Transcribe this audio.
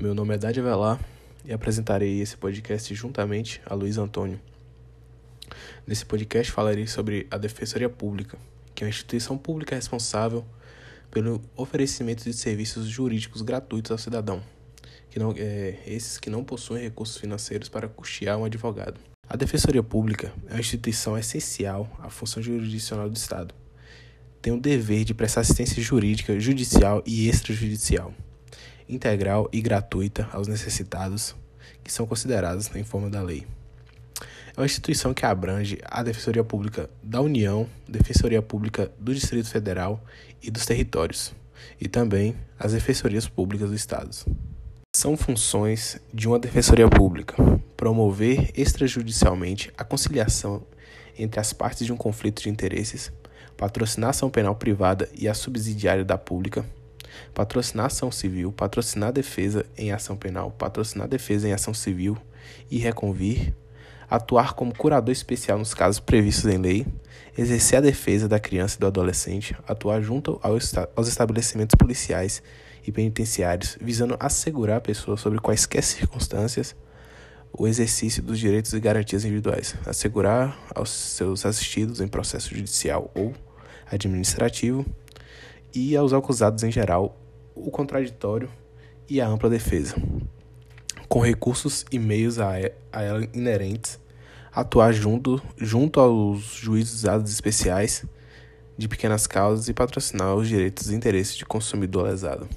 meu nome é Dade Velar e apresentarei esse podcast juntamente a Luiz Antônio. Nesse podcast falarei sobre a Defensoria Pública, que é uma instituição pública responsável pelo oferecimento de serviços jurídicos gratuitos ao cidadão, que não, é, esses que não possuem recursos financeiros para custear um advogado. A Defensoria Pública é uma instituição essencial à função jurisdicional do Estado. Tem o dever de prestar assistência jurídica, judicial e extrajudicial integral e gratuita aos necessitados que são considerados em forma da lei. É uma instituição que abrange a Defensoria Pública da União, Defensoria Pública do Distrito Federal e dos territórios, e também as Defensorias Públicas do Estado. São funções de uma Defensoria Pública promover extrajudicialmente a conciliação entre as partes de um conflito de interesses, patrocinar ação penal privada e a subsidiária da pública, patrocinar ação civil, patrocinar defesa em ação penal, patrocinar defesa em ação civil e reconvir, atuar como curador especial nos casos previstos em lei, exercer a defesa da criança e do adolescente, atuar junto aos estabelecimentos policiais e penitenciários, visando assegurar a pessoa sobre quaisquer circunstâncias o exercício dos direitos e garantias individuais, assegurar aos seus assistidos em processo judicial ou administrativo e aos acusados em geral o contraditório e a ampla defesa, com recursos e meios a, ela inerentes, atuar junto, junto aos juízos especiais de pequenas causas e patrocinar os direitos e interesses de consumidor lesado.